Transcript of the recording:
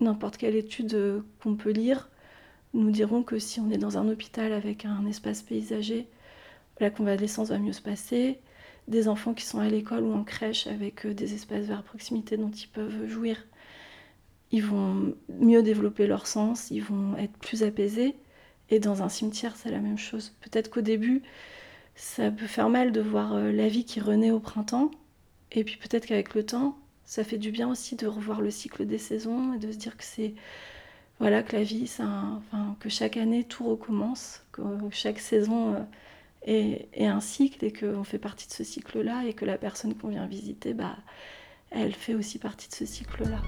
n'importe quelle étude euh, qu'on peut lire nous diront que si on est dans un hôpital avec un espace paysager, la convalescence va mieux se passer. Des enfants qui sont à l'école ou en crèche avec euh, des espaces verts à proximité dont ils peuvent jouir, ils vont mieux développer leur sens, ils vont être plus apaisés. Et dans un cimetière, c'est la même chose. Peut-être qu'au début, ça peut faire mal de voir euh, la vie qui renaît au printemps. Et puis peut-être qu'avec le temps, ça fait du bien aussi de revoir le cycle des saisons et de se dire que c'est voilà que la vie, enfin, que chaque année tout recommence, que chaque saison euh, est, un cycle et qu'on fait partie de ce cycle-là et que la personne qu'on vient visiter, bah, elle fait aussi partie de ce cycle-là.